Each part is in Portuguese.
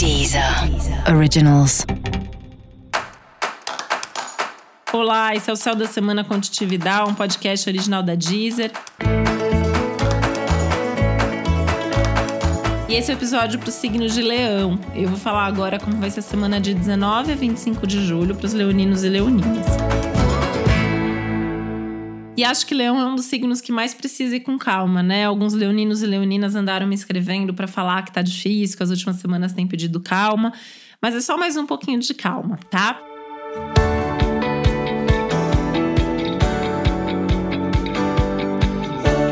Deezer Originals. Olá, esse é o Céu da Semana Contitividade, um podcast original da Deezer. E esse é o episódio para o signo de Leão. Eu vou falar agora como vai ser a semana de 19 a 25 de julho para os leoninos e leoninas. E acho que Leão é um dos signos que mais precisa ir com calma, né? Alguns leoninos e leoninas andaram me escrevendo para falar que tá difícil, que as últimas semanas têm pedido calma, mas é só mais um pouquinho de calma, tá?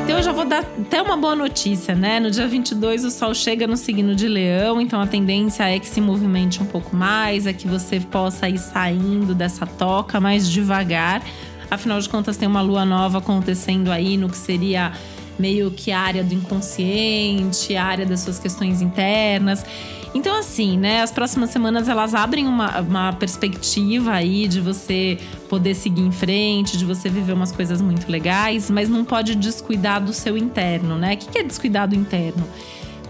Então eu já vou dar até uma boa notícia, né? No dia 22 o sol chega no signo de Leão, então a tendência é que se movimente um pouco mais, é que você possa ir saindo dessa toca mais devagar Afinal de contas, tem uma lua nova acontecendo aí no que seria meio que a área do inconsciente, a área das suas questões internas. Então, assim, né? As próximas semanas elas abrem uma, uma perspectiva aí de você poder seguir em frente, de você viver umas coisas muito legais, mas não pode descuidar do seu interno, né? O que é descuidar do interno?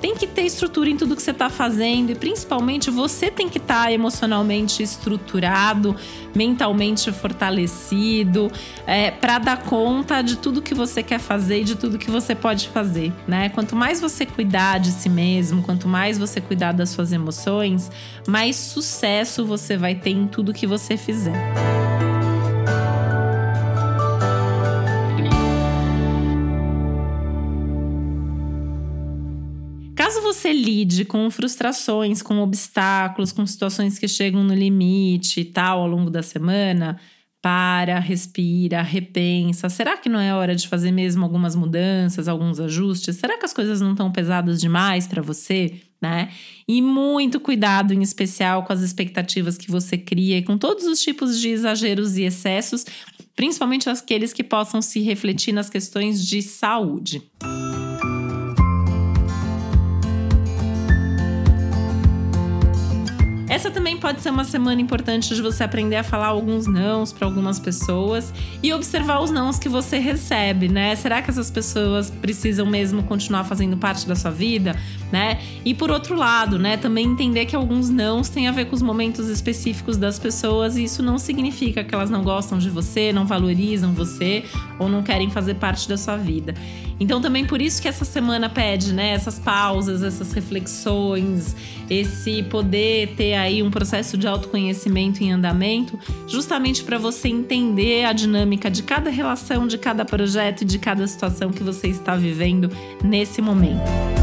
Tem que ter estrutura em tudo que você está fazendo e principalmente você tem que estar tá emocionalmente estruturado, mentalmente fortalecido, é, para dar conta de tudo que você quer fazer e de tudo que você pode fazer, né? Quanto mais você cuidar de si mesmo, quanto mais você cuidar das suas emoções, mais sucesso você vai ter em tudo que você fizer. Você lide com frustrações, com obstáculos, com situações que chegam no limite e tal ao longo da semana, para, respira, repensa. Será que não é hora de fazer mesmo algumas mudanças, alguns ajustes? Será que as coisas não estão pesadas demais para você? Né? E muito cuidado, em especial, com as expectativas que você cria e com todos os tipos de exageros e excessos, principalmente aqueles que possam se refletir nas questões de saúde. Essa também pode ser uma semana importante de você aprender a falar alguns nãos para algumas pessoas e observar os nãos que você recebe, né? Será que essas pessoas precisam mesmo continuar fazendo parte da sua vida, né? E por outro lado, né, também entender que alguns nãos têm a ver com os momentos específicos das pessoas e isso não significa que elas não gostam de você, não valorizam você ou não querem fazer parte da sua vida. Então também por isso que essa semana pede, né, essas pausas, essas reflexões, esse poder ter aí um processo de autoconhecimento em andamento, justamente para você entender a dinâmica de cada relação, de cada projeto e de cada situação que você está vivendo nesse momento.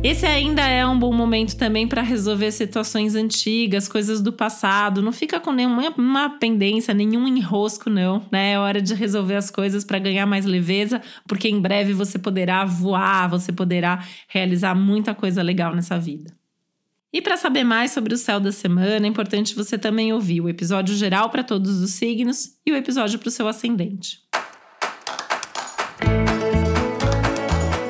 Esse ainda é um bom momento também para resolver situações antigas, coisas do passado. Não fica com nenhuma pendência, nenhum enrosco, não. Né? É hora de resolver as coisas para ganhar mais leveza, porque em breve você poderá voar, você poderá realizar muita coisa legal nessa vida. E para saber mais sobre o céu da semana, é importante você também ouvir o episódio geral para todos os signos e o episódio para o seu ascendente.